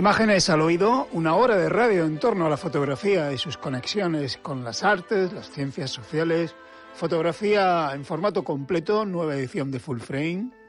Imágenes al oído, una hora de radio en torno a la fotografía y sus conexiones con las artes, las ciencias sociales, fotografía en formato completo, nueva edición de Full Frame.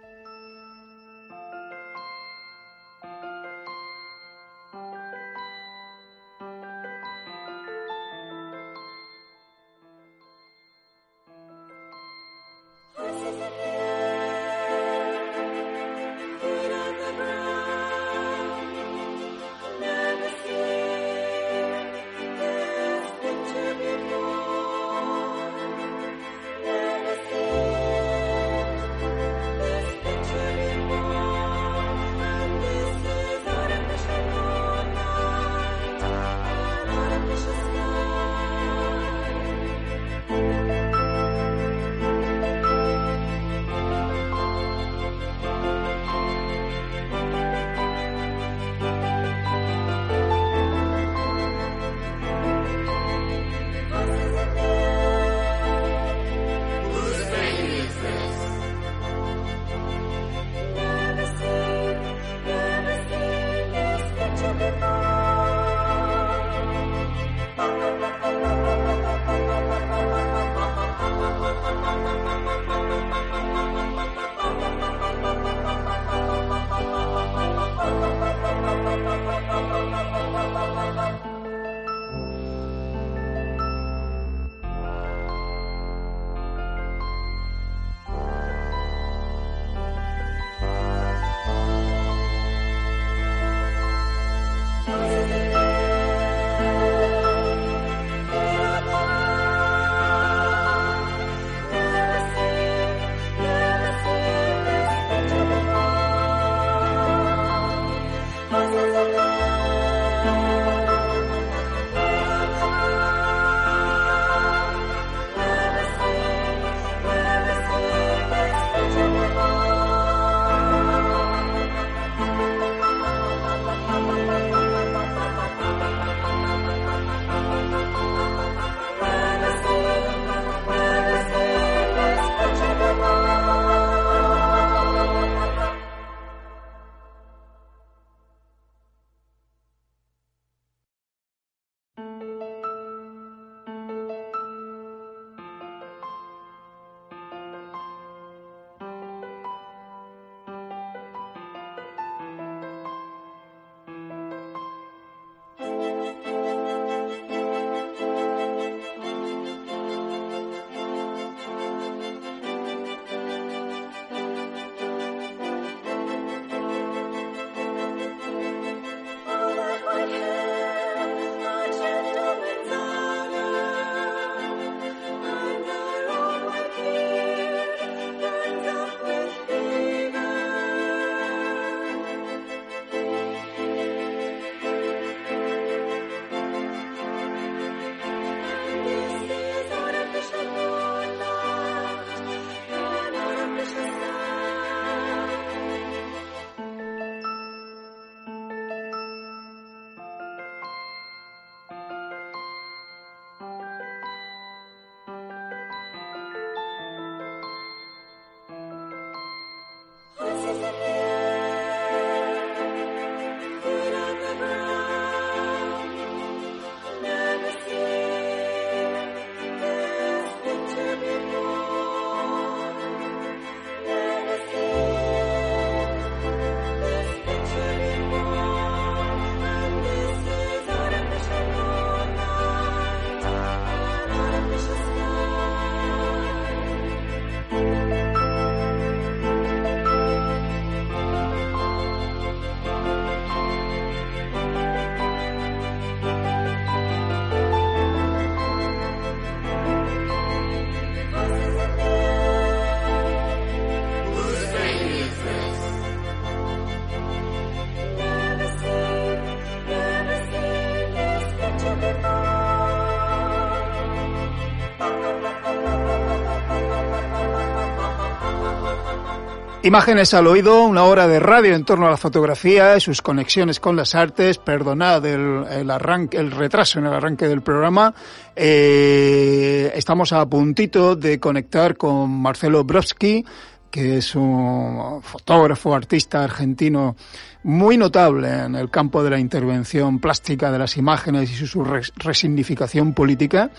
Imágenes al oído, una hora de radio en torno a la fotografía, sus conexiones con las artes. Perdonad el, el arranque, el retraso en el arranque del programa. Eh, estamos a puntito de conectar con Marcelo Brodsky, que es un fotógrafo, artista argentino muy notable en el campo de la intervención plástica de las imágenes y su resignificación política.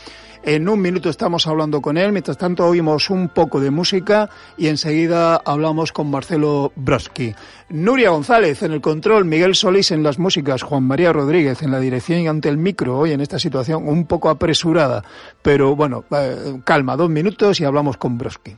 En un minuto estamos hablando con él, mientras tanto oímos un poco de música y enseguida hablamos con Marcelo Brodsky. Nuria González en el control, Miguel Solís en las músicas, Juan María Rodríguez en la dirección y ante el micro, hoy en esta situación un poco apresurada, pero bueno, eh, calma, dos minutos y hablamos con Brodsky.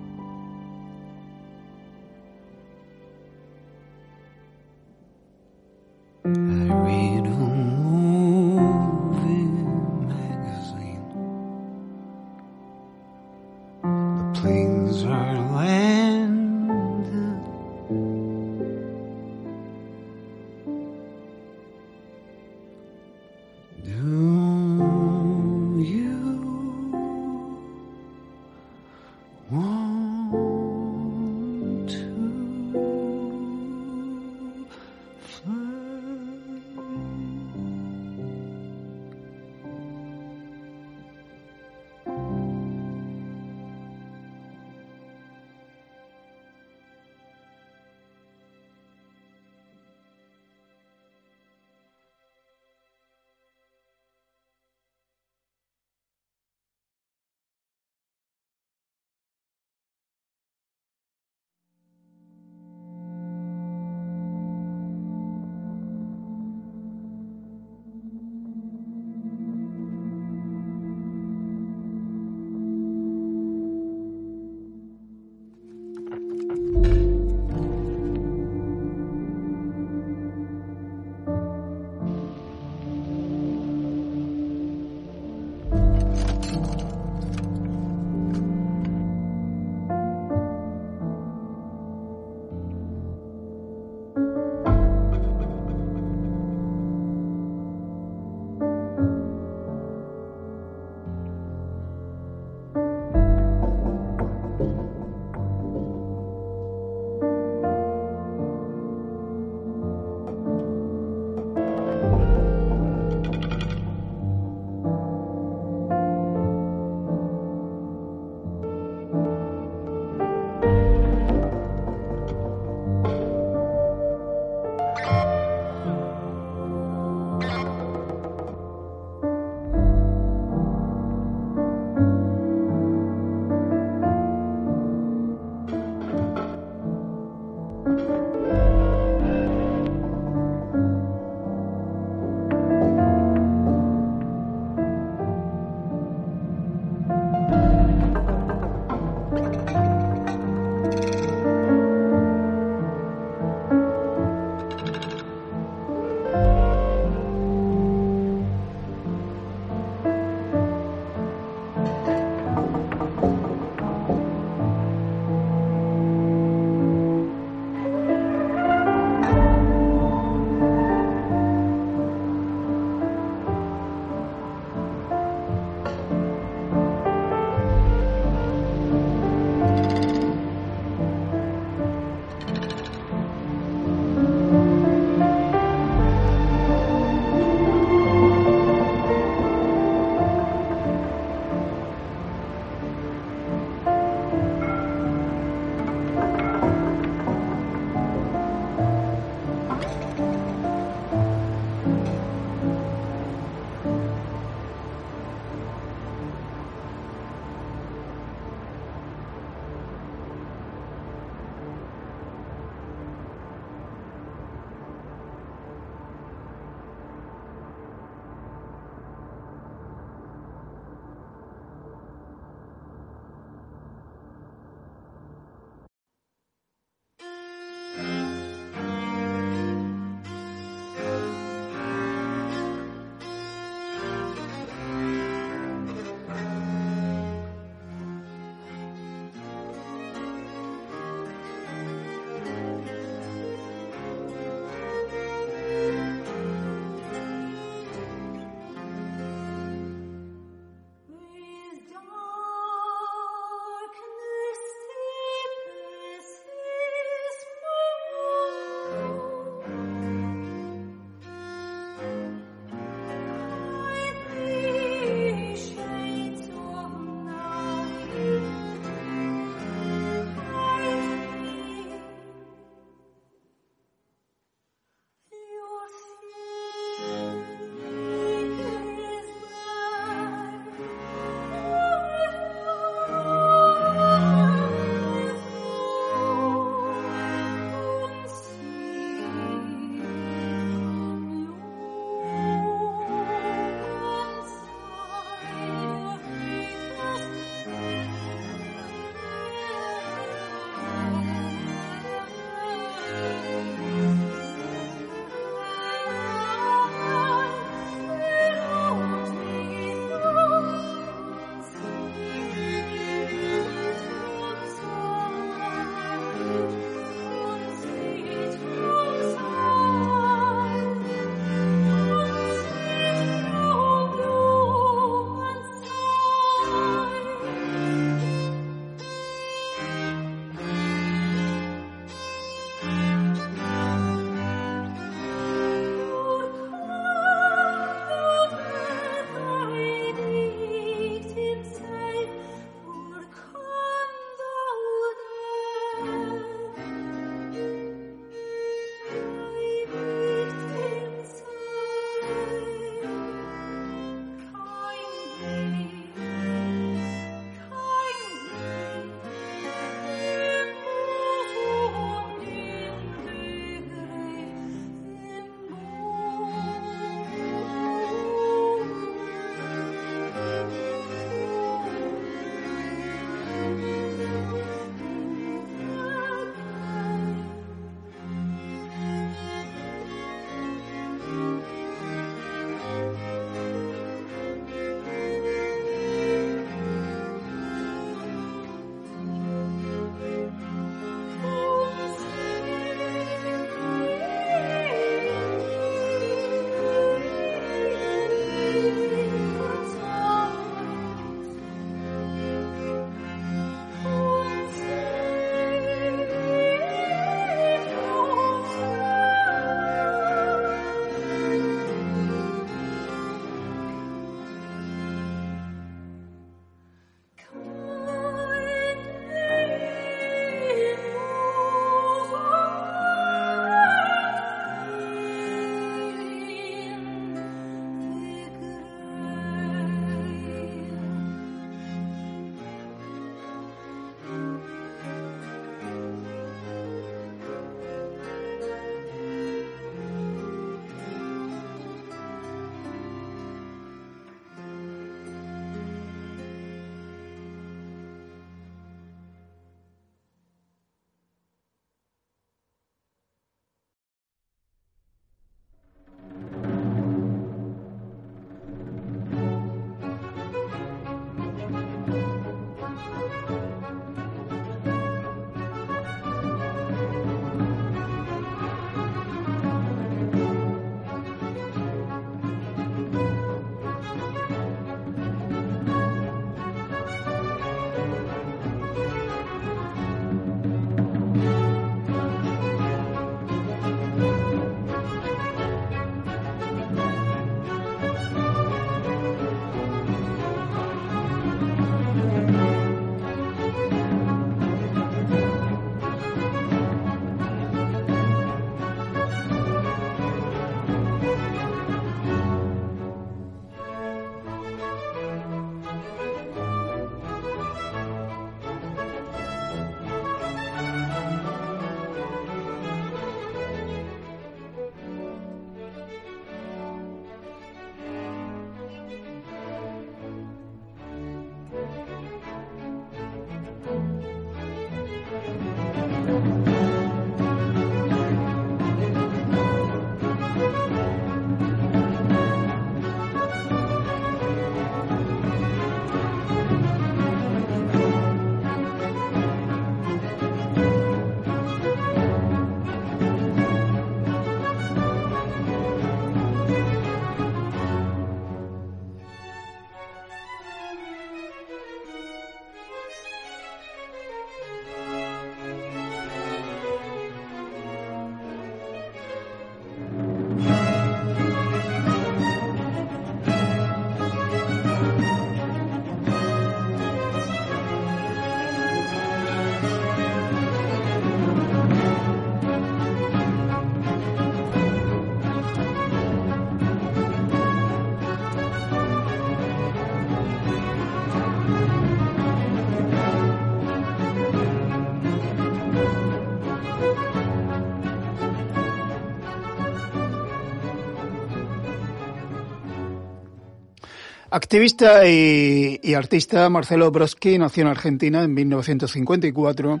Activista y, artista, Marcelo Brodsky nació en Argentina en 1954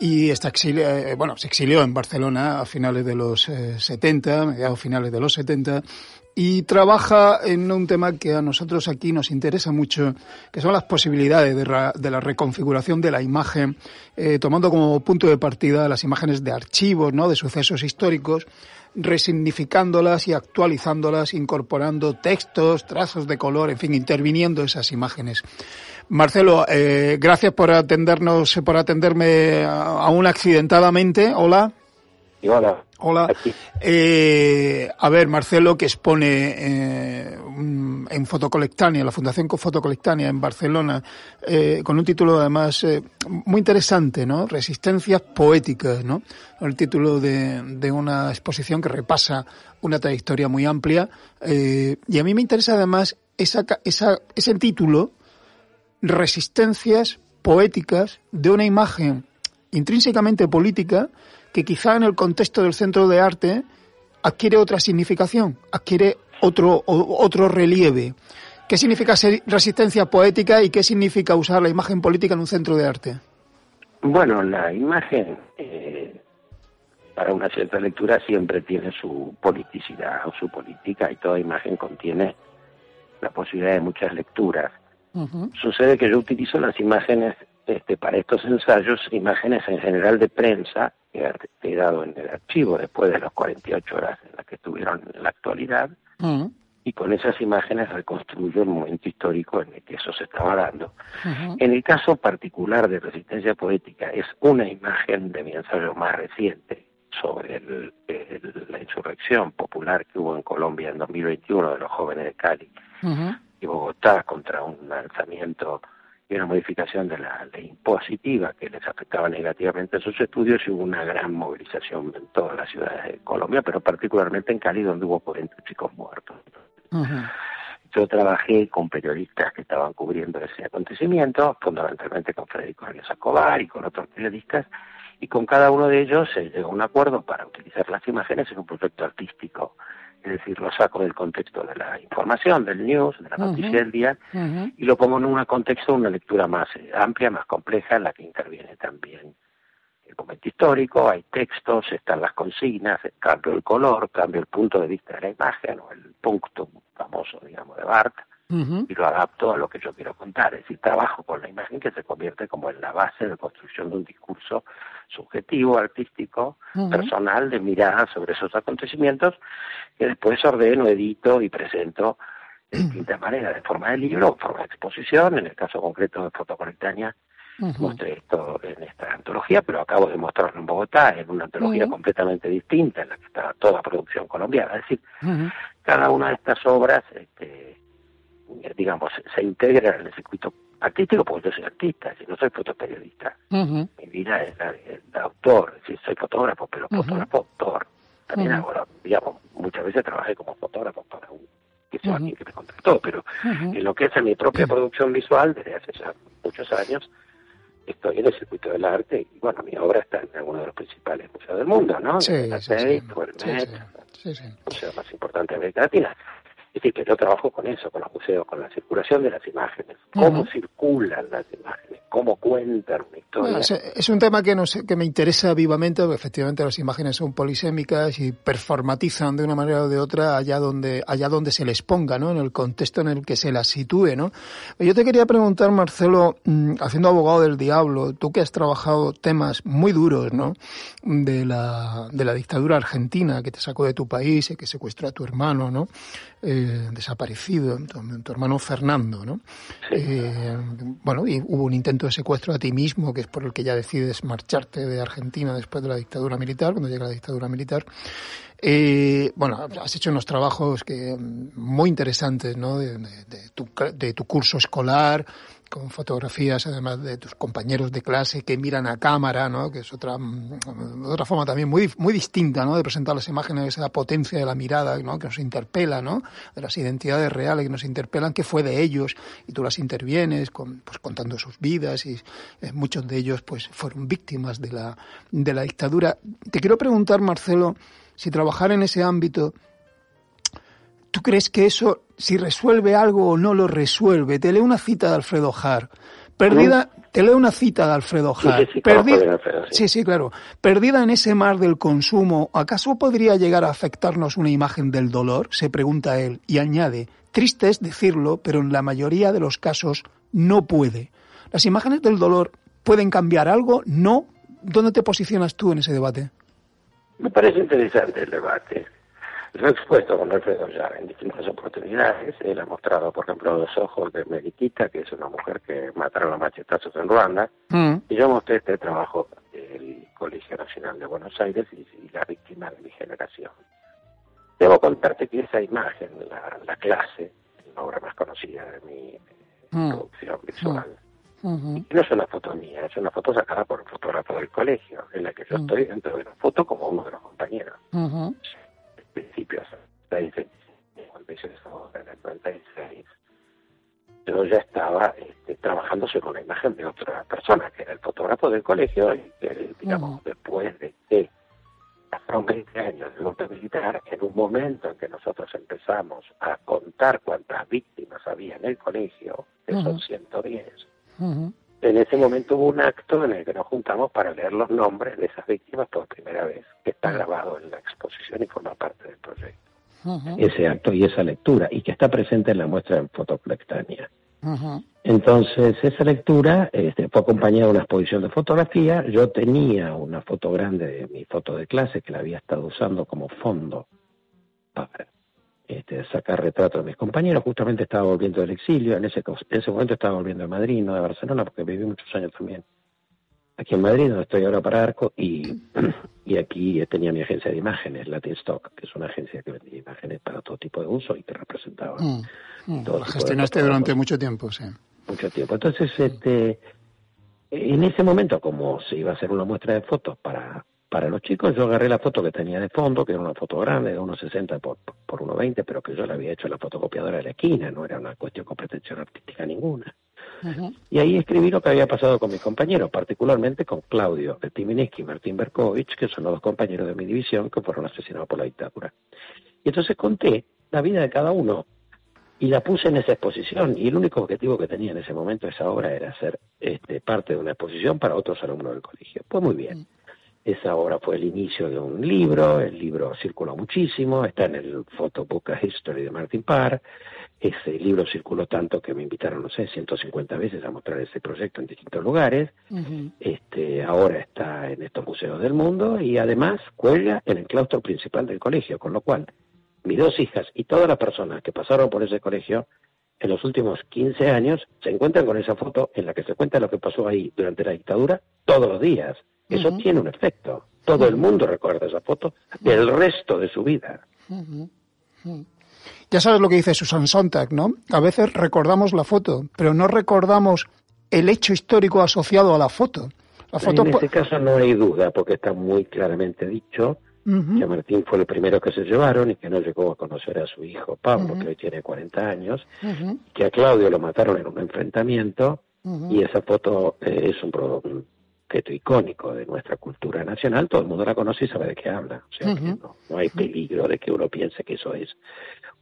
y está eh, bueno, se exilió en Barcelona a finales de los eh, 70, mediados finales de los 70, y trabaja en un tema que a nosotros aquí nos interesa mucho, que son las posibilidades de, de la reconfiguración de la imagen, eh, tomando como punto de partida las imágenes de archivos, ¿no? de sucesos históricos, resignificándolas y actualizándolas, incorporando textos, trazos de color, en fin, interviniendo esas imágenes. Marcelo, eh, gracias por atendernos, por atenderme aún accidentadamente. Hola. Y hola. Hola. Eh, a ver, Marcelo, que expone eh, en Fotocolectania, la Fundación Fotocolectania en Barcelona, eh, con un título además muy interesante, ¿no? Resistencias poéticas, ¿no? El título de, de una exposición que repasa una trayectoria muy amplia. Y a mí me interesa además esa, esa, ese título, Resistencias poéticas de una imagen intrínsecamente política que quizá en el contexto del centro de arte adquiere otra significación, adquiere otro, otro relieve. ¿Qué significa ser resistencia poética y qué significa usar la imagen política en un centro de arte? Bueno, la imagen eh, para una cierta lectura siempre tiene su politicidad o su política y toda imagen contiene la posibilidad de muchas lecturas. Uh -huh. Sucede que yo utilizo las imágenes este, para estos ensayos, imágenes en general de prensa que he quedado en el archivo después de las 48 horas en las que estuvieron en la actualidad, -huh. y con esas imágenes reconstruyo el momento histórico en el que eso se estaba dando. Uh -huh. En el caso particular de Resistencia Poética, es una imagen de mi ensayo más reciente sobre el, el, la insurrección popular que hubo en Colombia en 2021 de los jóvenes de Cali y Bogotá contra un lanzamiento y una modificación de la ley impositiva que les afectaba negativamente a sus estudios y hubo una gran movilización en todas las ciudades de Colombia, pero particularmente en Cali donde hubo 40 chicos muertos. Uh -huh. Yo trabajé con periodistas que estaban cubriendo ese acontecimiento, fundamentalmente con Federico Arias Escobar y con otros periodistas, y con cada uno de ellos se llegó a un acuerdo para utilizar las imágenes en un proyecto artístico es decir, lo saco del contexto de la información, del news, de la noticia uh -huh. del día, uh -huh. y lo pongo en un contexto, una lectura más eh, amplia, más compleja, en la que interviene también el momento histórico, hay textos, están las consignas, cambio el color, cambio el punto de vista de la imagen, o el punto famoso, digamos, de Barth, uh -huh. y lo adapto a lo que yo quiero contar. Es decir, trabajo con la imagen que se convierte como en la base de construcción de un discurso subjetivo, artístico, uh -huh. personal, de mirada sobre esos acontecimientos, que después ordeno, edito y presento de distintas maneras, de forma de libro, en forma de exposición, en el caso concreto de Fotoconectania, uh -huh. mostré esto en esta antología, pero acabo de mostrarlo en Bogotá, en una antología uh -huh. completamente distinta, en la que está toda producción colombiana. Es decir, cada una de estas obras, este, digamos, se integra en el circuito artístico porque yo soy artista, si no soy fotoperiodista. Uh -huh. Mi vida es la de, autor, si soy fotógrafo, pero fotógrafo, uh -huh. autor. También uh -huh. hago, digamos, muchas veces trabajé como fotógrafo para un que sea alguien que me contactó, pero en lo que es en mi propia producción visual, desde hace ya muchos años, estoy en el circuito del arte y bueno, mi obra está en alguno de los principales museos del mundo, ¿no? Sí, sí, sí. Sí, Met, sí, sí. el museo más importante de América Latina. Es decir, que yo trabajo con eso, con los museos, con la circulación de las imágenes, cómo Ujú. circulan las imágenes, cómo cuentan una historia. Bueno, es, es un tema que, nos, que me interesa vivamente, porque efectivamente las imágenes son polisémicas y performatizan de una manera o de otra allá donde, allá donde se les ponga, ¿no? En el contexto en el que se las sitúe, ¿no? Yo te quería preguntar, Marcelo, mm, haciendo abogado del diablo, tú que has trabajado temas muy duros, ¿no? De la, de la dictadura argentina que te sacó de tu país y que secuestró a tu hermano, ¿no? Eh, desaparecido, tu, tu hermano Fernando, ¿no? Sí. Eh, bueno, y hubo un intento de secuestro a ti mismo, que es por el que ya decides marcharte de Argentina después de la dictadura militar, cuando llega la dictadura militar. Eh, bueno, has hecho unos trabajos que muy interesantes, ¿no? De, de, de, tu, de tu curso escolar, con fotografías además de tus compañeros de clase que miran a cámara, ¿no? Que es otra, otra forma también muy, muy distinta, ¿no? De presentar las imágenes, esa potencia de la mirada, ¿no? Que nos interpela, ¿no? De las identidades reales que nos interpelan, que fue de ellos, y tú las intervienes, con, pues contando sus vidas, y eh, muchos de ellos, pues, fueron víctimas de la, de la dictadura. Te quiero preguntar, Marcelo, si trabajar en ese ámbito ¿Tú crees que eso, si resuelve algo o no lo resuelve? Te leo una cita de Alfredo Har. Perdida, te leo una cita de Alfredo Sí, Har. sí, sí, conozco Perdi- bien a Alfredo, sí. sí, sí, claro. Perdida en ese mar del consumo, ¿acaso podría llegar a afectarnos una imagen del dolor? Se pregunta él y añade, triste es decirlo, pero en la mayoría de los casos no puede. ¿Las imágenes del dolor pueden cambiar algo? No. ¿Dónde te posicionas tú en ese debate? Me parece interesante el debate. Lo he expuesto con Alfredo ya en distintas oportunidades. Él ha mostrado, por ejemplo, los ojos de Meriquita, que es una mujer que mataron a machetazos en Ruanda. Mm, Y yo mostré este trabajo del Colegio Nacional de Buenos Aires y, y la víctima de mi generación. Debo contarte que esa imagen, la, la clase, la obra más conocida de mi Mm. producción visual, ujú, no es una foto mía, es una foto sacada por un fotógrafo del colegio, en la que yo Mm. estoy dentro de la foto como uno de los compañeros. Principios, cuando hice esa obra en el 96, yo ya estaba este, trabajando sobre una imagen de otra persona, que era el fotógrafo del colegio, y que, digamos, Ujú. después de que pasaron 20 años de golpe militar, en un momento en que nosotros empezamos a contar cuántas víctimas había en el colegio, que son Ujú. 110, ujú, en ese momento hubo un acto en el que nos juntamos para leer los nombres de esas víctimas por primera vez, que está grabado en la exposición y forma parte del proyecto. Ese acto y esa lectura, y que está presente en la muestra en Fotoplectania. Entonces, esa lectura este, fue acompañada de una exposición de fotografía. Yo tenía una foto grande de mi foto de clase que la había estado usando como fondo para este, sacar retratos de mis compañeros. Justamente estaba volviendo del exilio. En ese, en ese momento estaba volviendo de Madrid, no de Barcelona, porque viví muchos años también aquí en Madrid, donde estoy ahora para Arco, y, y aquí tenía mi agencia de imágenes, Latin Stock, que es una agencia que vendía imágenes para todo tipo de uso y que representaba mm, mm. Todo de gestionaste durante mucho tiempo, sí. mucho tiempo. Entonces, este, en ese momento, como se iba a hacer una muestra de fotos para, para los chicos, yo agarré la foto que tenía de fondo, que era una foto grande, de 1,60 por, por 1,20, pero que yo la había hecho en la fotocopiadora de la esquina, no era una cuestión con pretensión artística ninguna. Y ahí escribí lo que había pasado con mis compañeros, particularmente con Claudio Timinski y Martín Berkovich, que son los dos compañeros de mi división que fueron asesinados por la dictadura. Y entonces conté la vida de cada uno y la puse en esa exposición. Y el único objetivo que tenía en ese momento esa obra era ser este, parte de una exposición para otros alumnos del colegio. Pues muy bien. Esa obra fue el inicio de un libro, el libro circuló muchísimo, está en el Photobook History de Martin Parr. Ese libro circuló tanto que me invitaron, no sé, 150 veces a mostrar ese proyecto en distintos lugares. Este, ahora está en estos museos del mundo y además cuelga en el claustro principal del colegio, con lo cual mis dos hijas y todas las personas que pasaron por ese colegio en los últimos 15 años se encuentran con esa foto en la que se cuenta lo que pasó ahí durante la dictadura todos los días. Eso tiene un efecto. Todo el mundo recuerda esa foto del resto de su vida. Ya sabes lo que dice Susan Sontag, ¿no? A veces recordamos la foto, pero no recordamos el hecho histórico asociado a la foto. La foto en este caso no hay duda, porque está muy claramente dicho que Martín fue el primero que se llevaron y que no llegó a conocer a su hijo Pablo, que hoy tiene 40 años, que a Claudio lo mataron en un enfrentamiento y esa foto eh, es un pro- un objeto icónico de nuestra cultura nacional, todo el mundo la conoce y sabe de qué habla, o sea que Ujú. no, no hay peligro de que uno piense que eso es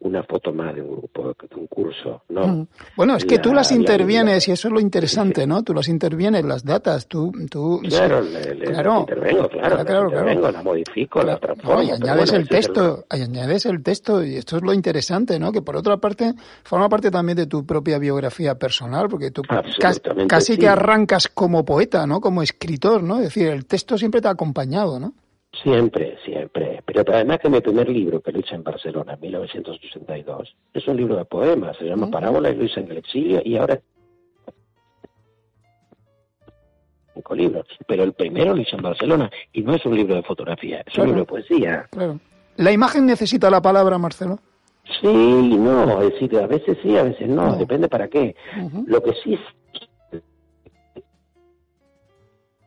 una foto más de un grupo, de un curso, no. Bueno, es que tú La- las la- intervienes y eso es lo interesante, ¿no? Tú las intervienes, las datas, tú... tú Claro, le, le- Claro. intervengo, claro, Claro, claro, intervengo, claro. la modifico, la Claro, transformo. no, y añades bueno, el texto, y añades el texto, y esto es lo interesante, ¿no? Que por otra parte, forma parte también de tu propia biografía personal, porque tú Absolutamente casi sí. que arrancas como poeta, ¿no? Como escritor, ¿no? Es decir, el texto siempre te ha acompañado, ¿no? Siempre, siempre. Pero además que mi primer libro, que lo hice en Barcelona en 1982, es un libro de poemas, se llama Mm. Parábola y lo hice en el exilio y ahora cinco libros. Pero el primero lo hice en Barcelona y no es un libro de fotografía, es Claro. un libro de poesía. Claro. ¿La imagen necesita la palabra, Marcelo? Sí, no, es decir, a veces sí, a veces no, No. depende para qué. Lo que sí es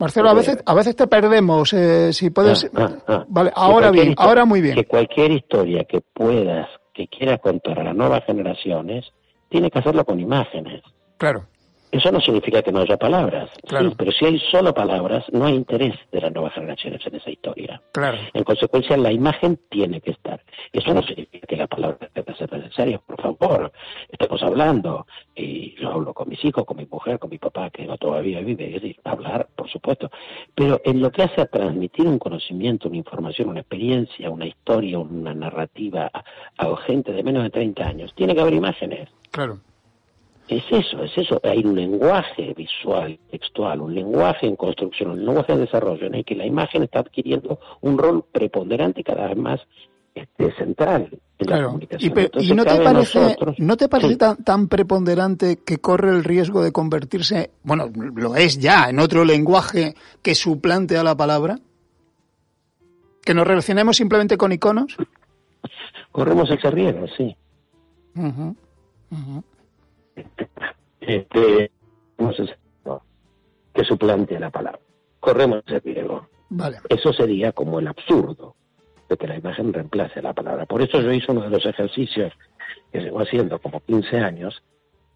Marcelo, a veces, a veces te perdemos, eh, si puedes... Ah, ah, ah. Vale, ahora bien, ahora muy bien. Que cualquier historia que puedas, que quieras contar a las nuevas generaciones, tiene que hacerlo con imágenes. Claro. Eso no significa que no haya palabras, Claro. sí, pero si hay solo palabras, no hay interés de las nuevas generaciones en esa historia. Claro. En consecuencia, la imagen tiene que estar. Eso no significa que la palabra que ser necesaria, por favor. Estamos hablando, y yo hablo con mis hijos, con mi mujer, con mi papá, que no todavía vive, es decir, hablar, por supuesto. Pero en lo que hace a transmitir un conocimiento, una información, una experiencia, una historia, una narrativa a, a gente de menos de 30 años, tiene que haber imágenes. Claro. Es eso, es eso. Hay un lenguaje visual, textual, un lenguaje en construcción, un lenguaje en desarrollo, en el que la imagen está adquiriendo un rol preponderante y cada vez más este, central en la Claro. comunicación. Y, pe- Entonces, y no te parece, nosotros- no te parece Sí. tan, tan preponderante que corre el riesgo de convertirse, bueno, lo es ya, en otro lenguaje que suplante a la palabra? Que nos relacionemos simplemente con iconos. Corremos ese riesgo, sí. No, que suplante la palabra. Corremos ese riesgo. Vale. Eso sería como el absurdo de que la imagen reemplace la palabra. Por eso yo hice uno de los ejercicios que llevo haciendo como 15 años,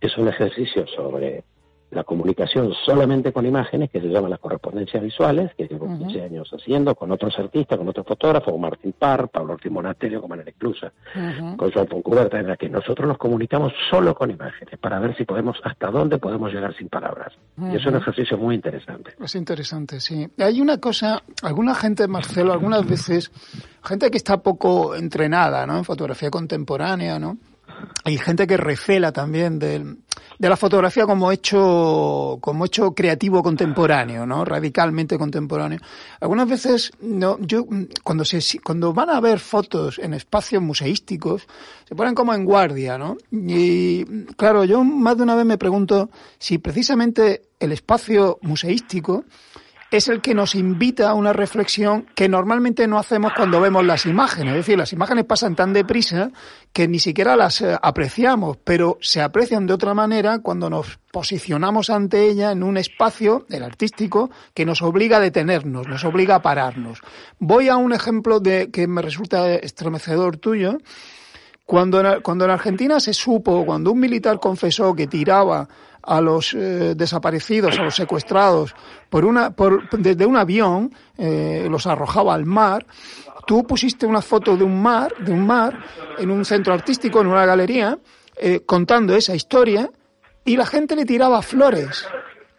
es un ejercicio sobre la comunicación solamente con imágenes, que se llama las correspondencias visuales, que llevo 15 años haciendo con otros artistas, con otros fotógrafos, con Martín Parr, Pablo Ortiz Monasterio, con Manera Inclusa, con Joan Foncuberta, en la que nosotros nos comunicamos solo con imágenes, para ver si podemos, hasta dónde podemos llegar sin palabras. Y es un ejercicio muy interesante. Es interesante, sí. Hay una cosa, alguna gente, Marcelo, algunas veces, gente que está poco entrenada, ¿no? En fotografía contemporánea, ¿no? Hay gente que recela también del- de la fotografía como hecho, como hecho creativo contemporáneo, ¿no? Radicalmente contemporáneo. Algunas veces, no, yo, cuando se, cuando van a ver fotos en espacios museísticos, se ponen como en guardia, ¿no? Y, claro, yo más de una vez me pregunto si precisamente el espacio museístico es el que nos invita a una reflexión que normalmente no hacemos cuando vemos las imágenes. Es decir, las imágenes pasan tan deprisa que ni siquiera las eh, apreciamos, pero se aprecian de otra manera cuando nos posicionamos ante ella en un espacio, el artístico, que nos obliga a detenernos, nos obliga a pararnos. Voy a un ejemplo de que me resulta estremecedor tuyo. Cuando cuando en Argentina se supo, cuando un militar confesó que tiraba a los eh, desaparecidos, a los secuestrados, por una, por, desde un avión, eh, los arrojaba al mar, tú pusiste una foto de un mar, de un mar, en un centro artístico, en una galería, eh, contando esa historia, y la gente le tiraba flores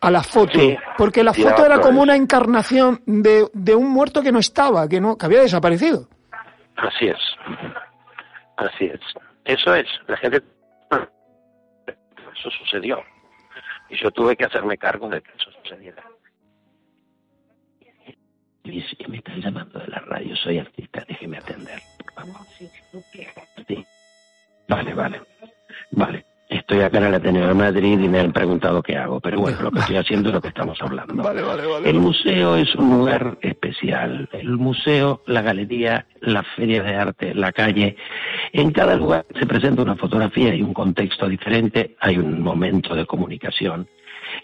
a la foto, Sí, porque la foto era como una encarnación de, de un muerto que no estaba, que no, que había desaparecido. Así es. Así es. Eso es. La gente. Eso sucedió. Y yo tuve que hacerme cargo de que eso sucediera. Dice que me están llamando de la radio. Soy artista. Déjeme atender. por favor. Sí. Vale, vale. Vale. Estoy acá en el Ateneo de Madrid y me han preguntado qué hago. Pero bueno, lo que estoy haciendo es lo que estamos hablando. Vale, vale, vale. El museo es un lugar especial. El museo, la galería, la feria de arte, la calle. En cada lugar se presenta una fotografía y un contexto diferente. Hay un momento de comunicación.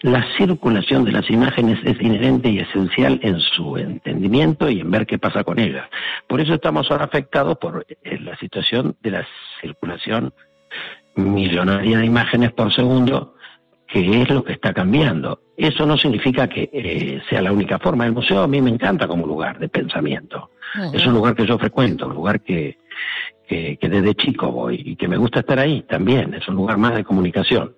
La circulación de las imágenes es inherente y esencial en su entendimiento y en ver qué pasa con ellas. Por eso estamos ahora afectados por eh, la situación de la circulación millonaria de imágenes por segundo que es lo que está cambiando. Eso no significa que eh, sea la única forma. El museo a mí me encanta como lugar de pensamiento. Es un lugar que yo frecuento, un lugar que, que, que desde chico voy y que me gusta estar ahí también. Es un lugar más de comunicación.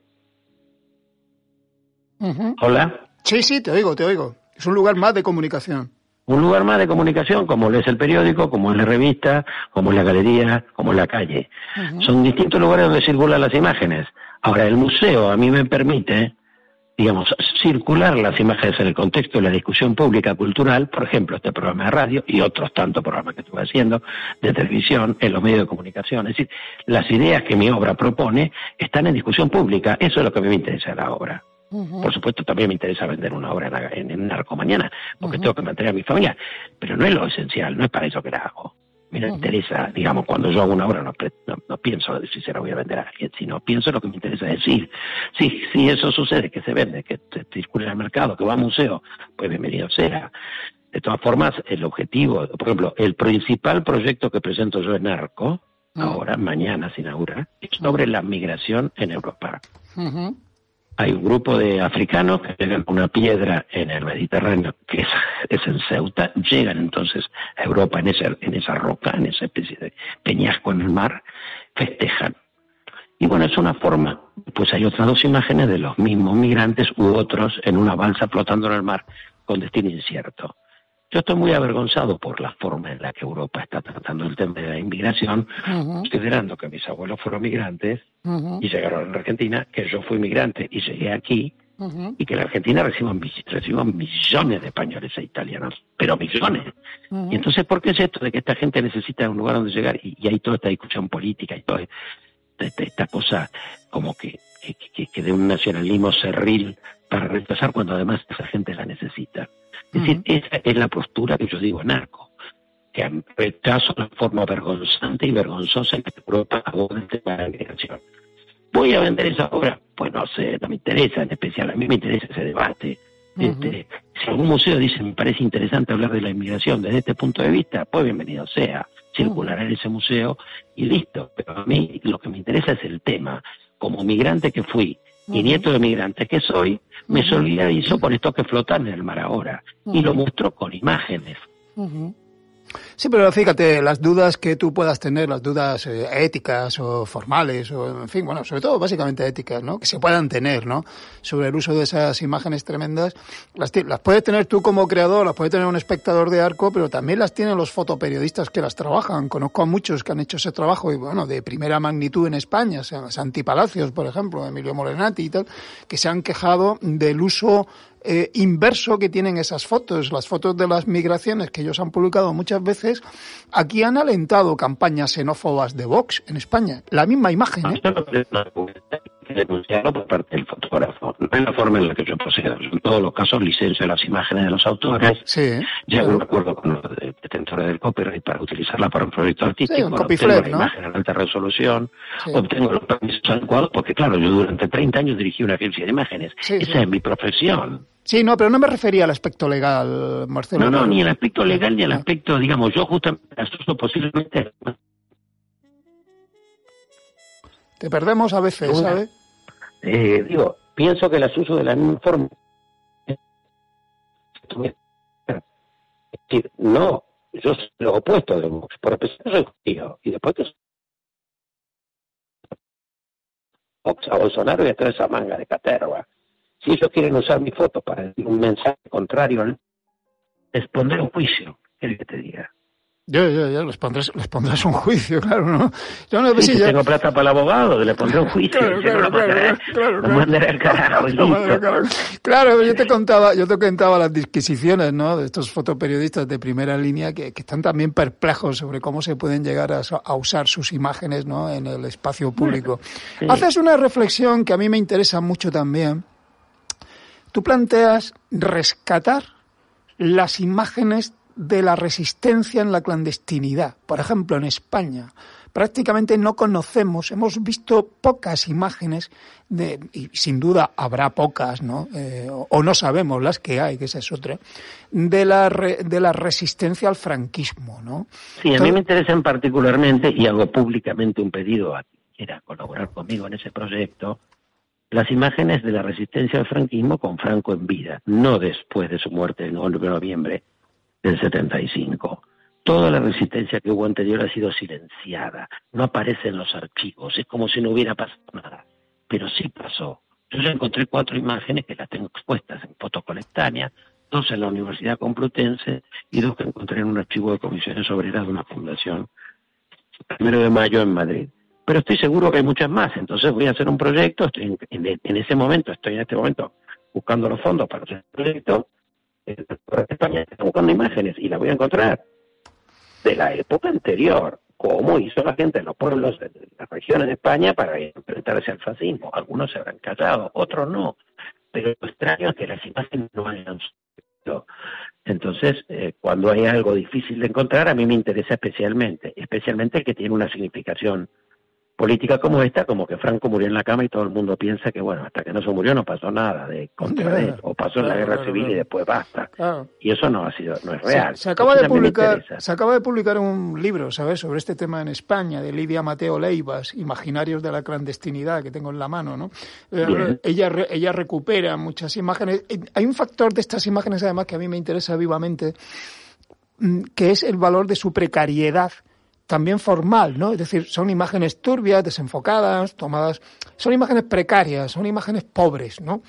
Hola. Sí, sí, te oigo, te oigo. Es un lugar más de comunicación. Un lugar más de comunicación, como es el periódico, como es la revista, como es la galería, como es la calle. Son distintos lugares donde circulan las imágenes. Ahora, el museo a mí me permite, digamos, circular las imágenes en el contexto de la discusión pública cultural, por ejemplo, este programa de radio y otros tantos programas que estuve haciendo, de televisión, en los medios de comunicación. Es decir, las ideas que mi obra propone están en discusión pública. Eso es lo que a mí me interesa de la obra. Por supuesto, también me interesa vender una obra en, en, en Narco mañana, porque tengo que mantener a mi familia. Pero no es lo esencial, no es para eso que la hago. Me interesa, digamos, cuando yo hago una obra no, no, no pienso si se la voy a vender a alguien, sino pienso lo que me interesa decir. Sí, si eso sucede, que se vende, que se circule en el mercado, que va a museo, pues bienvenido sea. De todas formas, el objetivo, por ejemplo, el principal proyecto que presento yo en Narco, ahora, mañana se inaugura, es sobre la migración en Europa. Hay un grupo de africanos que llegan a una piedra en el Mediterráneo, que es, es, en Ceuta, llegan entonces a Europa en, ese, en esa roca, en esa especie de peñasco en el mar, festejan. Y bueno, es una forma, pues hay otras dos imágenes de los mismos migrantes u otros en una balsa flotando en el mar con destino incierto. Yo estoy muy avergonzado por la forma en la que Europa está tratando el tema de la inmigración, considerando que mis abuelos fueron migrantes y llegaron a la Argentina, que yo fui migrante y llegué aquí, y que la Argentina reciba, reciba, millones de españoles e italianos, pero millones. Y entonces, ¿por qué es esto de que esta gente necesita un lugar donde llegar? Y, hay toda esta discusión política y toda esta, cosa como que, que, que de un nacionalismo cerril para rechazar cuando además esa gente la necesita. Es decir, esa es la postura que yo digo narco, que rechazo la forma vergonzante y vergonzosa en que Europa aborda este tema de la migración. ¿Voy a vender esa obra? Pues no sé, no me interesa en especial, a mí me interesa ese debate. este, si algún museo dice, me parece interesante hablar de la inmigración desde este punto de vista, pues bienvenido sea, circulará en ese museo y listo. Pero a mí lo que me interesa es el tema. Como migrante que fui y nieto de migrantes que soy, me solidarizo con esto que flotan en el mar ahora. Y lo muestro con imágenes. Sí, pero fíjate, las dudas que tú puedas tener, las dudas eh, éticas o formales, o en fin, bueno, sobre todo básicamente éticas, ¿no? Que se puedan tener, ¿no? Sobre el uso de esas imágenes tremendas, las, las puedes tener tú como creador, las puede tener un espectador de arco, pero también las tienen los fotoperiodistas que las trabajan. Conozco a muchos que han hecho ese trabajo, y bueno, de primera magnitud en España, Santi Palacios, por ejemplo, Emilio Morenati y tal, que se han quejado del uso eh, inverso que tienen esas fotos, las fotos de las migraciones que ellos han publicado muchas veces, aquí han alentado campañas xenófobas de Vox en España. La misma imagen, ¿eh? denunciarlo por parte del fotógrafo. No es la forma en la que yo procedo. En todos los casos licencio las imágenes de los autores, sí, llego a un acuerdo con los detentores del copyright para utilizarla para un proyecto artístico, sí, un obtengo la imagen en alta resolución, obtengo los permisos adecuados, porque claro, yo durante 30 años dirigí una agencia de imágenes. Esa es mi profesión. Sí, no, pero no me refería al aspecto legal, Marcelo. No, no, ni al aspecto legal ni al aspecto, digamos, yo justamente asusto posiblemente. Te perdemos a veces, ¿sabes? Eh, digo, pienso que las uso de la misma forma. no, yo soy lo opuesto de Vox. Por empezar, soy judío. Y después que a Bolsonaro y a toda esa manga de caterva si ellos quieren usar mi foto para decir un mensaje contrario, les pondré un juicio, el que te diga. Yo, yo, yo, les pondrás, les pondrás un juicio, claro, ¿no? Yo no sí, si tengo plata para el abogado, le pondré un juicio. Claro, claro, claro, claro, claro, carajo. Claro, claro, yo te contaba, yo te contaba las disquisiciones, ¿no? De estos fotoperiodistas de primera línea que, que están también perplejos sobre cómo se pueden llegar a, a usar sus imágenes, ¿no? En el espacio público. Haces una reflexión que a mí me interesa mucho también, Tú planteas rescatar las imágenes de la resistencia en la clandestinidad. Por ejemplo, en España prácticamente no conocemos, hemos visto pocas imágenes, de, y sin duda habrá pocas, ¿no? Eh, o no sabemos las que hay, que esa es otra, de la, de la resistencia al franquismo, ¿no? Sí, a mí me interesan particularmente, y hago públicamente un pedido a quien quiera colaborar conmigo en ese proyecto, las imágenes de la resistencia al franquismo con Franco en vida, no después de su muerte en noviembre del 75. Toda la resistencia que hubo anterior ha sido silenciada, no aparece en los archivos, es como si no hubiera pasado nada, pero sí pasó. Yo ya encontré cuatro imágenes que las tengo expuestas en fotocolectánea, dos en la Universidad Complutense y dos que encontré en un archivo de comisiones obreras de una fundación, primero de mayo en Madrid pero estoy seguro que hay muchas más. Entonces voy a hacer un proyecto, estoy en, ese momento, estoy en este momento buscando los fondos para hacer el proyecto. En España estoy buscando imágenes y las voy a encontrar de la época anterior, cómo hizo la gente en los pueblos de las regiones de España para enfrentarse al fascismo. Algunos se habrán callado, otros no. Pero lo extraño es que las imágenes no hayan sucedido. Entonces, eh, cuando hay algo difícil de encontrar, a mí me interesa especialmente, especialmente el que tiene una significación política como esta, como que Franco murió en la cama y todo el mundo piensa que, bueno, hasta que no se murió no pasó nada de contra de él, o pasó en la guerra civil y después basta. Y eso no ha sido, no es real. Se, acaba de publicar, se acaba de publicar un libro, ¿sabes?, sobre este tema en España, de Lidia Mateo Leivas, Imaginarios de la clandestinidad, que tengo en la mano, ¿no? Eh, Bien. ella, ella recupera muchas imágenes. Eh, Hay un factor de estas imágenes, además, que a mí me interesa vivamente, mm, que es el valor de su precariedad también formal, ¿no? Es decir, son imágenes turbias, desenfocadas, tomadas, son imágenes precarias, son imágenes pobres, ¿no?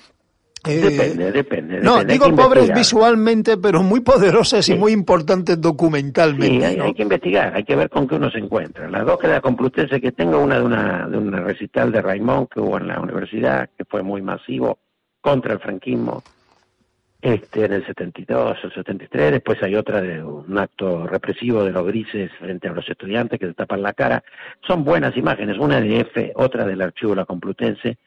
Eh, Depende, depende. no, depende, digo pobres investigar. visualmente, pero muy poderosas y muy importantes documentalmente. Sí, hay, ¿no? hay que investigar, hay que ver con qué uno se encuentra. Las dos que la Complutense que tengo, una de una de un recital de Raimond que hubo en la universidad, que fue muy masivo contra el franquismo, este en el 72 o 73. Después hay otra de un acto represivo de los grises frente a los estudiantes que se tapan la cara. Son buenas imágenes, una de F, otra del archivo de la Complutense.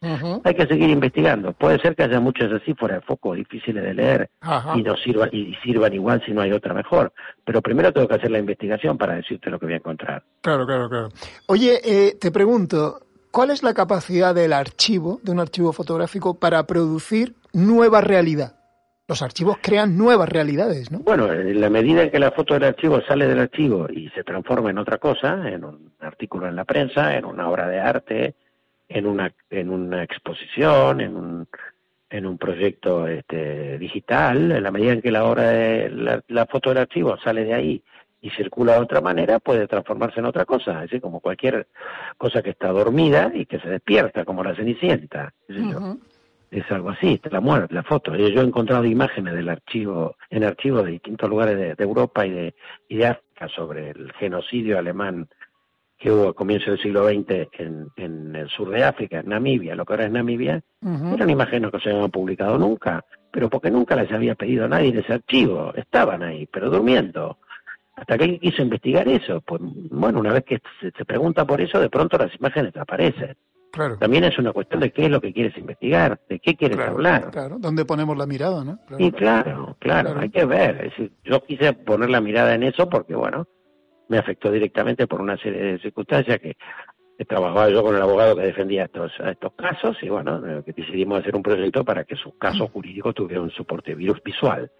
Hay que seguir investigando. Puede ser que haya muchas así fuera de foco, difíciles de leer y nos sirvan y sirvan igual si no hay otra mejor. Pero primero tengo que hacer la investigación para decirte lo que voy a encontrar. Claro, claro, claro. Oye, eh, te pregunto, ¿cuál es la capacidad del archivo, de un archivo fotográfico, para producir nueva realidad? Los archivos crean nuevas realidades, ¿no? Bueno, en la medida en que la foto del archivo sale del archivo y se transforma en otra cosa, en un artículo en la prensa, en una obra de arte, en una en una exposición, en un en un proyecto este, digital, en la medida en que la obra de la, la foto del archivo sale de ahí y circula de otra manera, puede transformarse en otra cosa, es decir, como cualquier cosa que está dormida y que se despierta, como la cenicienta. yo. Es algo así, está la muerte, la foto. Yo he encontrado imágenes del archivo, en archivos de distintos lugares de, de Europa y de, y de África sobre el genocidio alemán que hubo a comienzos del siglo XX en, en el sur de África, en Namibia, lo que ahora es Namibia, eran imágenes que no se habían publicado nunca, pero porque nunca las había pedido nadie en ese archivo, estaban ahí, pero durmiendo. Hasta que alguien quiso investigar eso, pues bueno, una vez que se, se pregunta por eso, de pronto las imágenes aparecen. Claro. También es una cuestión de qué es lo que quieres investigar, de qué quieres Claro, hablar. claro. ¿Dónde ponemos la mirada, no? Claro. Sí, claro, claro, Claro. hay que ver. Es decir, yo quise poner la mirada en eso porque, bueno, me afectó directamente por una serie de circunstancias que, trabajaba yo con el abogado que defendía estos, a estos casos y, bueno, eh, que decidimos hacer un proyecto para que su caso jurídico tuviera un soporte virus visual,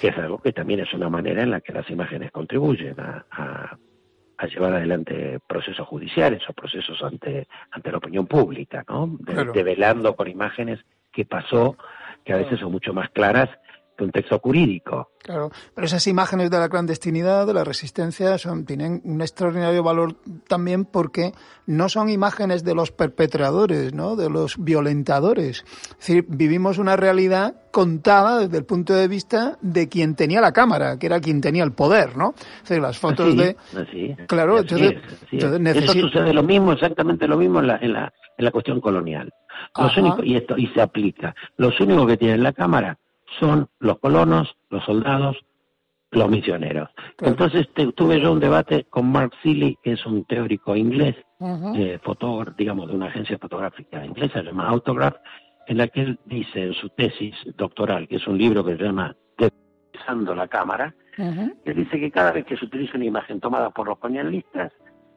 que es algo que también es una manera en la que las imágenes contribuyen a, a- a llevar adelante procesos judiciales o procesos ante, ante la opinión pública, ¿no? De- Claro. develando con imágenes qué pasó, que a veces son mucho más claras un texto jurídico. Claro, pero esas imágenes de la clandestinidad, de la resistencia, son, tienen un extraordinario valor también porque no son imágenes de los perpetradores, ¿no? de los violentadores. Es decir, vivimos una realidad contada desde el punto de vista de quien tenía la cámara, que era quien tenía el poder, ¿no? Es decir, las fotos Así, de... así, Claro, así entonces- es, entonces es. Eso sucede lo mismo, exactamente lo mismo en la, en la, en la cuestión colonial. Los únicos, y esto y se aplica. Los únicos que tienen la cámara son los colonos, los soldados, los misioneros. Claro. Entonces te- tuve yo un debate con Mark Seeley, que es un teórico inglés, eh, fotógrafo, digamos, de una agencia fotográfica inglesa llamada Autograph, en la que él dice en su tesis doctoral, que es un libro que se llama Desando la cámara, Ujú. que dice que cada vez que se utiliza una imagen tomada por los colonialistas,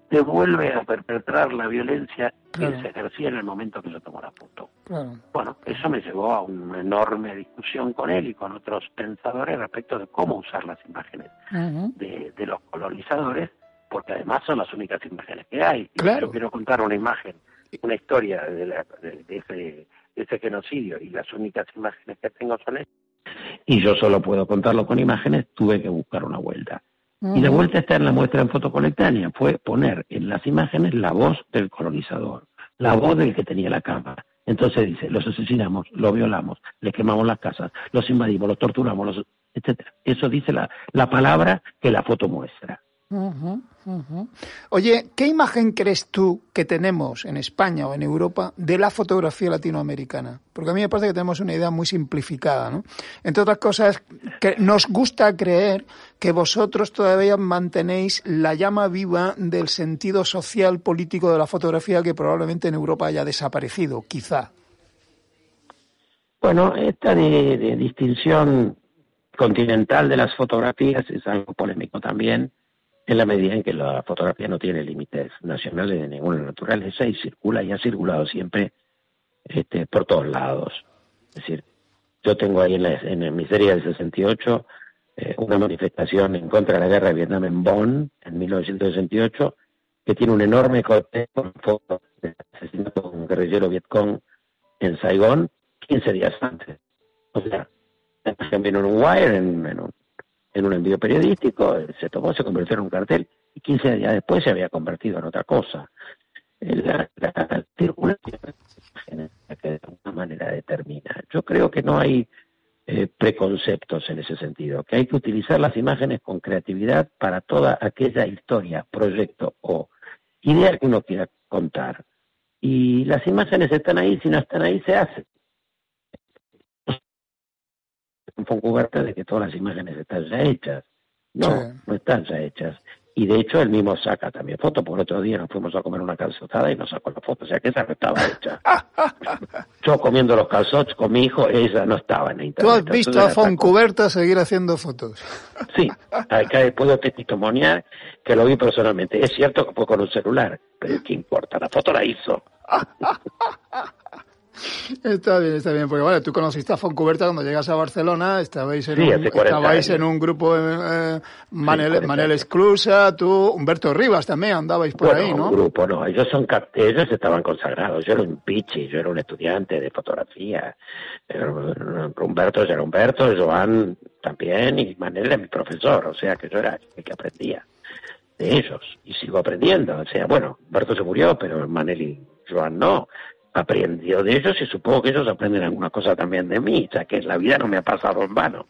devuelve a perpetrar la violencia Claro. que se ejercía en el momento que se tomó la foto. Claro. Bueno, eso me llevó a una enorme discusión con él y con otros pensadores respecto de cómo usar las imágenes de, de los colonizadores, porque además son las únicas imágenes que hay. Claro. Yo quiero contar una imagen, una historia de, la- de- de ese, de ese genocidio y las únicas imágenes que tengo son estas. Y yo solo puedo contarlo con imágenes, tuve que buscar una vuelta. Y la Ujú. vuelta está en la muestra en fotocolectánea, fue poner en las imágenes la voz del colonizador, la voz del que tenía la cámara. Entonces dice, los asesinamos, los violamos, les quemamos las casas, los invadimos, los torturamos, los, etcétera. Eso dice la, la palabra que la foto muestra. Oye, ¿qué imagen crees tú que tenemos en España o en Europa de la fotografía latinoamericana? Porque a mí me parece que tenemos una idea muy simplificada, ¿no? Entre otras cosas, que nos gusta creer que vosotros todavía mantenéis la llama viva del sentido social político de la fotografía que probablemente en Europa haya desaparecido, quizá. Bueno, esta de, de distinción continental de las fotografías es algo polémico también. En la medida en que la fotografía no tiene límites nacionales de ninguna naturaleza y circula y ha circulado siempre este, por todos lados. Es decir, yo tengo ahí en, la, en mi serie del 68 eh, una manifestación en contra de la guerra de Vietnam en Bonn en 1968 que tiene un enorme corte con fotos del asesinato de un guerrillero Vietcong en Saigón 15 días antes. O sea, en wire, en, en, un, en un envío periodístico, se tomó, se convirtió en un cartel y 15 días después se había convertido en otra cosa. La, la circulación que de alguna manera determina. Yo creo que no hay eh, preconceptos en ese sentido, que hay que utilizar las imágenes con creatividad para toda aquella historia, proyecto o idea que uno quiera contar. Y las imágenes están ahí, si no están ahí, se hacen. Un poco de que todas las imágenes están ya hechas. No, no están ya hechas. Y de hecho él mismo saca también fotos, el otro día nos fuimos a comer una calzotada y nos sacó la foto, o sea que esa no estaba hecha. Yo comiendo los calzots con mi hijo, ella no estaba en internet. ¿Tú has visto a Foncuberta seguir haciendo fotos? Sí, acá puedo testimoniar que lo vi personalmente. Es cierto que fue con un celular, pero ¿qué importa? La foto la hizo. Está bien, está bien, porque vale, tú conociste a Foncuberta cuando llegas a Barcelona, estabais en, un, estabais en un grupo, eh, Manel, sí, Manel Esclusa, tú, Humberto Rivas también andabais por bueno, ahí, ¿no? un grupo, no, ellos, son, ellos estaban consagrados, yo era un pichi, yo era un estudiante de fotografía, Humberto era Humberto, Joan también, y Manel era mi profesor, o sea que yo era el que aprendía de ellos, y sigo aprendiendo, o sea, bueno, Humberto se murió, pero Manel y Joan no, aprendió de ellos y supongo que ellos aprenden alguna cosa también de mí, ya que la vida no me ha pasado en vano.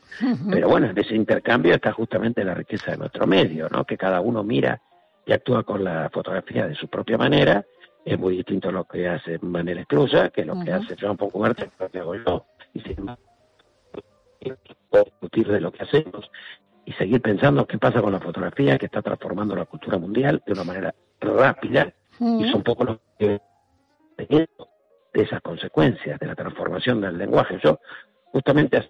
Pero bueno, en ese intercambio está justamente la riqueza de nuestro medio, ¿no? Que cada uno mira y actúa con la fotografía de su propia manera. Es muy distinto lo que hace Manuel Esclusa, que lo que hace Joan Poncuberta, lo que hago yo. Y sin discutir de lo que hacemos y seguir pensando qué pasa con la fotografía que está transformando la cultura mundial de una manera rápida y son pocos los que de esas consecuencias de la transformación del lenguaje. Yo justamente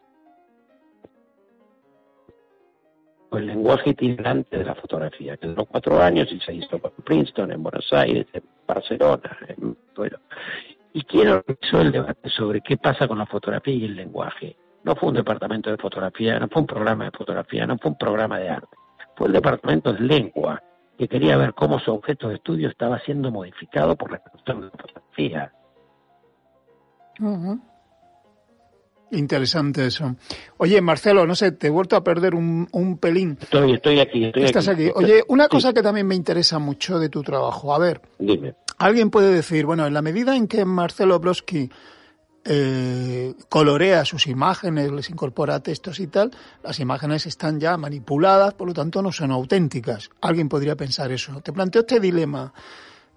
el lenguaje itinerante de la fotografía, que duró cuatro años y se hizo en Princeton, en Buenos Aires, en Barcelona, en, bueno. ¿Y quién organizó el debate sobre qué pasa con la fotografía y el lenguaje? No fue un departamento de fotografía, no fue un programa de fotografía, no fue un programa de arte, fue el departamento de lengua, que quería ver cómo su objeto de estudio estaba siendo modificado por la cuestión de la fotografía. Interesante eso. Oye, Marcelo, no sé, te he vuelto a perder un, un pelín. Estoy, estoy aquí, estoy Estás aquí. aquí. Oye, una cosa que también me interesa mucho de tu trabajo. A ver. Dime. Alguien puede decir, bueno, en la medida en que Marcelo Broski eh, colorea sus imágenes, les incorpora textos y tal, las imágenes están ya manipuladas, por lo tanto no son auténticas. Alguien podría pensar eso. Te planteo este dilema.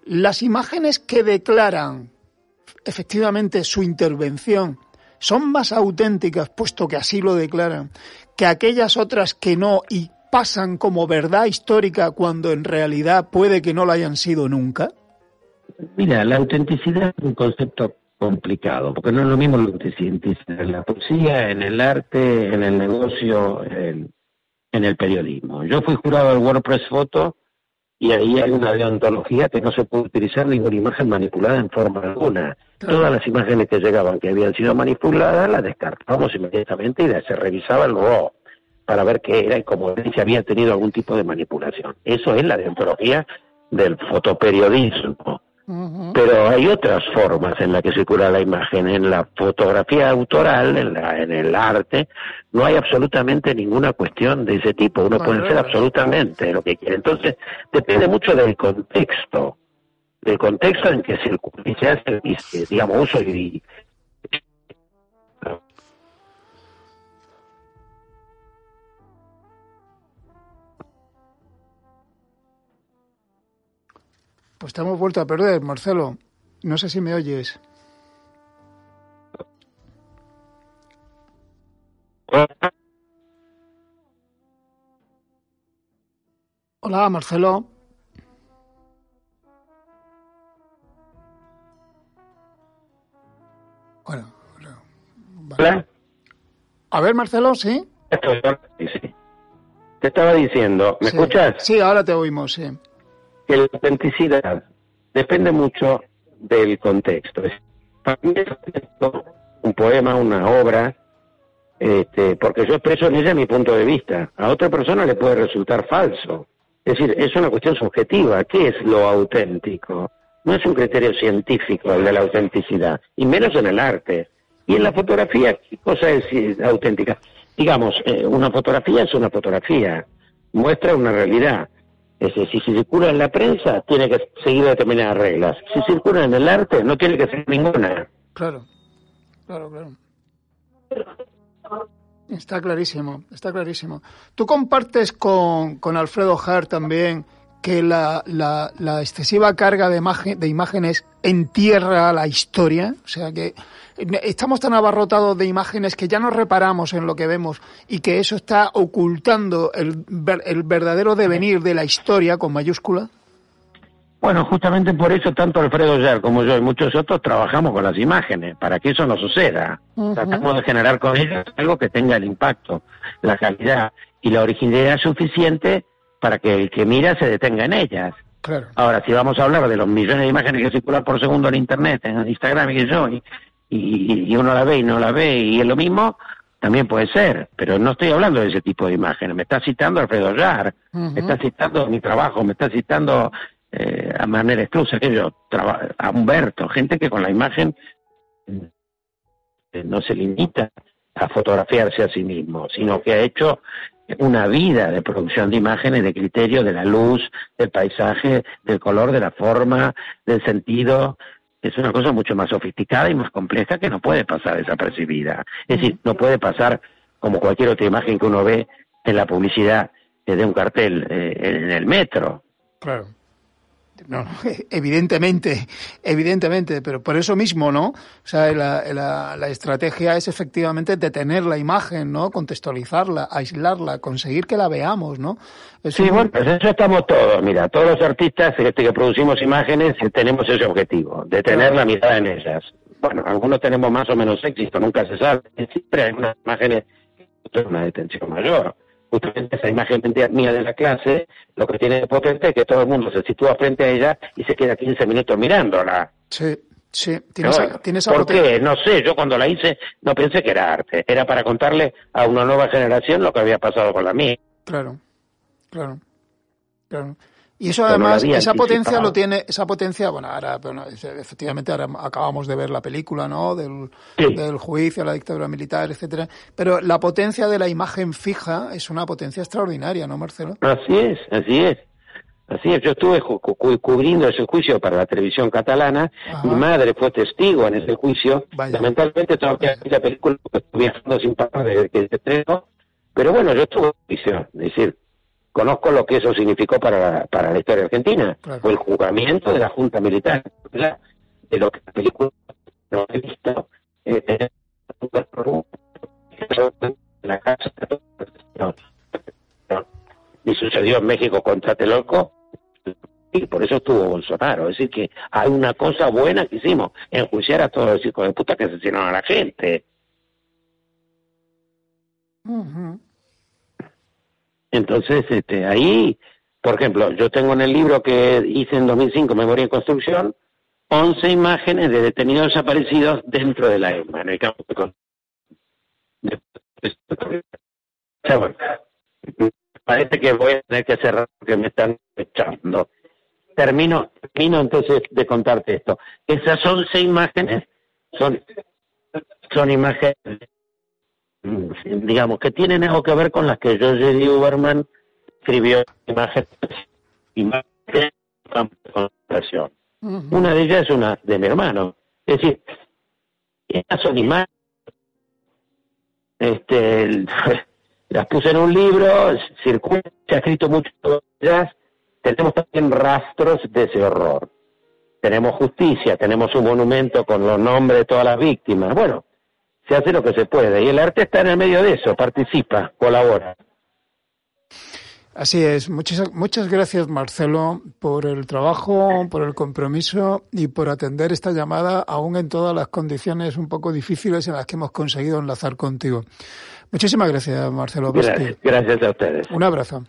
Las imágenes que declaran efectivamente su intervención son más auténticas, puesto que así lo declaran, que aquellas otras que no y pasan como verdad histórica cuando en realidad puede que no lo hayan sido nunca? Mira, la autenticidad es un concepto complicado, porque no es lo mismo la autenticidad en la poesía, en el arte, en el negocio, en, en el periodismo. Yo fui jurado del WordPress Photo y ahí hay una deontología que no se puede utilizar ninguna imagen manipulada en forma alguna. Todas las imágenes que llegaban que habían sido manipuladas las descartábamos inmediatamente y se revisaba el RAW para ver qué era y cómo si había tenido algún tipo de manipulación. Eso es la deontología del fotoperiodismo. Pero hay otras formas en las que circula la imagen. En la fotografía autoral, en, la, en el arte, no hay absolutamente ninguna cuestión de ese tipo. Uno puede ser absolutamente lo que quiere. Entonces, depende mucho del contexto, del contexto en que y se hace, digamos, uso y, Pues te hemos vuelto a perder, Marcelo. No sé si me oyes. Hola, Marcelo. Vale. A ver, Marcelo, ¿sí? te estaba diciendo, ¿me Sí. escuchas? Sí, ahora te oímos, sí. Que la autenticidad depende mucho del contexto. Para mí es un poema, una obra, este, porque yo expreso en ella mi punto de vista. A otra persona le puede resultar falso. Es decir, es una cuestión subjetiva. ¿Qué es lo auténtico? No es un criterio científico el de la autenticidad, y menos en el arte. Y en la fotografía, ¿qué cosa es auténtica? Digamos, eh, una fotografía es una fotografía, muestra una realidad. Es decir, si circula en la prensa, tiene que seguir determinadas reglas. Si circula en el arte, no tiene que seguir ninguna. Claro, claro, claro. Está clarísimo, está clarísimo. ¿Tú compartes con, con Alfredo Har también que la, la, la excesiva carga de, imagen, de imágenes entierra la historia? O sea, que estamos tan abarrotados de imágenes que ya no reparamos en lo que vemos y que eso está ocultando el, el verdadero devenir de la historia con mayúscula. Bueno, justamente por eso tanto Alfredo Yer como yo y muchos otros trabajamos con las imágenes, para que eso no suceda. Tratamos de generar con ellas algo que tenga el impacto, la calidad y la originalidad suficiente para que el que mira se detenga en ellas. Claro. Ahora, si vamos a hablar de los millones de imágenes que circulan por segundo en Internet, en Instagram y que yo, y, y, y uno la ve y no la ve y es lo mismo, también puede ser. Pero no estoy hablando de ese tipo de imágenes. Me está citando Alfredo Yar, me está citando mi trabajo, me está citando eh, a Manuel Estruz, aquello, traba- a Humberto, gente que con la imagen eh, no se limita a fotografiarse a sí mismo, sino que ha hecho una vida de producción de imágenes, de criterio de la luz, del paisaje, del color, de la forma, del sentido. Es una cosa mucho más sofisticada y más compleja que no puede pasar desapercibida. Es decir, no puede pasar como cualquier otra imagen que uno ve en la publicidad de un cartel eh, en el metro. Claro. No, no, evidentemente, evidentemente, pero por eso mismo, ¿no? O sea, la, la- la estrategia es efectivamente detener la imagen, ¿no? Contextualizarla, aislarla, conseguir que la veamos, ¿no? Es Sí, un- bueno, pues eso estamos todos. Mira, todos los artistas este, que producimos imágenes eh, tenemos ese objetivo, de tener la mirada en ellas. Bueno, algunos tenemos más o menos éxito, nunca se sabe. Siempre hay unas imágenes que una detención mayor. Justamente esa imagen mía de la clase, lo que tiene de potente es que todo el mundo se sitúa frente a ella y se queda 15 minutos mirándola. Sí, sí, tiene Pero esa, bueno, tiene esa ¿Por qué? No sé, yo cuando la hice no pensé que era arte, era para contarle a una nueva generación lo que había pasado con la mía. Claro, claro, claro. Y eso no además, esa potencia anticipado. lo tiene, esa potencia, bueno, ahora, bueno, efectivamente, ahora acabamos de ver la película, ¿no? Del, Sí. del juicio, la dictadura militar, etcétera. Pero la potencia de la imagen fija es una potencia extraordinaria, ¿no, Marcelo? Así es, así es. Así es, yo estuve cubriendo ese juicio para la televisión catalana, Ajá. mi madre fue testigo en ese juicio, Vaya. lamentablemente todavía vi la película porque estuve viajando sin parar desde que se estrenó, pero bueno, yo estuve en juicio, es decir, conozco lo que eso significó para la, para la historia argentina, Claro. fue el juzgamiento de la Junta Militar, ¿verdad? de lo que la película no he visto, eh, la casa, no, no. y sucedió en México con Tlatelolco, y por eso estuvo Bolsonaro. Es decir, que hay una cosa buena que hicimos, enjuiciar a todos los hijos de puta que asesinaron a la gente. Ujú. Entonces, este, ahí, por ejemplo, yo tengo en el libro que hice en 2005, Memoria en Construcción, 11 imágenes de detenidos desaparecidos dentro de la ESMA, en el campo de con- de- O sea, bueno, parece que voy a tener que cerrar porque me están echando. Termino, termino entonces de contarte esto. Esas 11 imágenes son, son imágenes digamos, que tienen algo que ver con las que George D. Uberman escribió imágenes, imágenes de campo de concentración. Ujú. Una de ellas es una de mi hermano. Es decir, estas son imágenes. Este, el- las puse en un libro, circula, se ha escrito mucho de ellas. Tenemos también rastros de ese horror. Tenemos justicia, tenemos un monumento con los nombres de todas las víctimas. Bueno, se hace lo que se puede. Y el arte está en el medio de eso, participa, colabora. Así es. Muchas, muchas gracias, Marcelo, por el trabajo, por el compromiso y por atender esta llamada, aún en todas las condiciones un poco difíciles en las que hemos conseguido enlazar contigo. Muchísimas gracias, Marcelo. Gracias, gracias a ustedes. Un abrazo.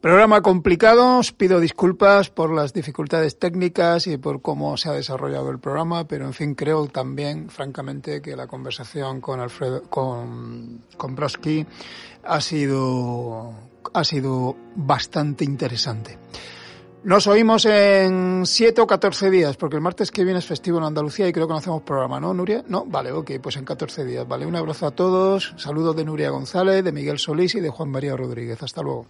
Programa complicado, os pido disculpas por las dificultades técnicas y por cómo se ha desarrollado el programa, pero en fin, creo también, francamente, que la conversación con Alfredo, con, con Broski ha sido, ha sido bastante interesante. Nos oímos en 7 o 14 días, porque el martes que viene es festivo en Andalucía y creo que no hacemos programa, ¿no, Nuria? No, vale, ok, pues en 14 días. Vale, un abrazo a todos, saludos de Nuria González, de Miguel Solís y de Juan María Rodríguez. Hasta luego.